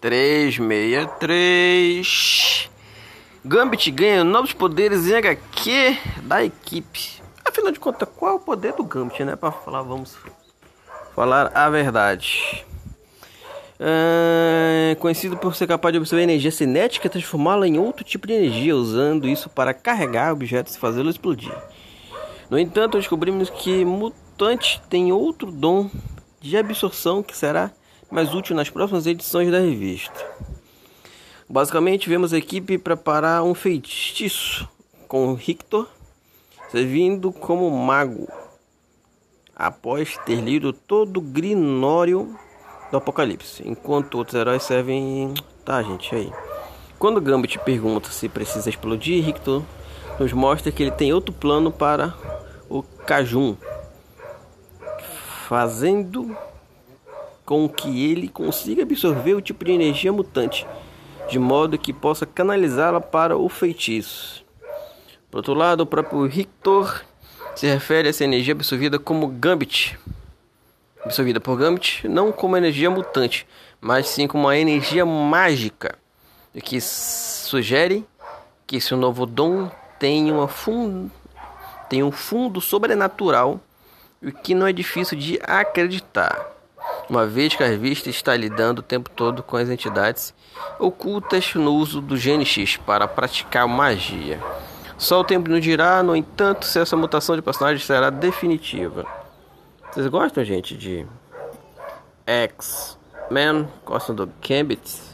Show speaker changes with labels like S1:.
S1: 363. Gambit ganha novos poderes em HQ da equipe. Afinal de contas, qual é o poder do Gambit, né? Para falar, vamos falar a verdade. É, conhecido por ser capaz de absorver energia cinética e transformá-la em outro tipo de energia, usando isso para carregar objetos e fazê-los explodir. No entanto, descobrimos que Mutante tem outro dom de absorção que será mais útil nas próximas edições da revista. Basicamente, vemos a equipe preparar um feitiço com Rictor servindo como mago após ter lido todo o Grinório do Apocalipse, enquanto outros heróis servem. Tá, gente, aí. Quando Gambit pergunta se precisa explodir, Rictor nos mostra que ele tem outro plano para o Cajun, fazendo com que ele consiga absorver o tipo de energia mutante, de modo que possa canalizá-la para o feitiço. Por outro lado, o próprio Rictor se refere a essa energia absorvida como Gambit, absorvida por Gambit, não como energia mutante, mas sim como uma energia mágica, que sugere que seu novo dom tem, uma fun... tem um fundo sobrenatural, o que não é difícil de acreditar uma vez que a revista está lidando o tempo todo com as entidades ocultas no uso do Gene X para praticar magia. Só o tempo nos dirá, no entanto, se essa mutação de personagem será definitiva. Vocês gostam, gente, de X-Men? Gostam do Gambit?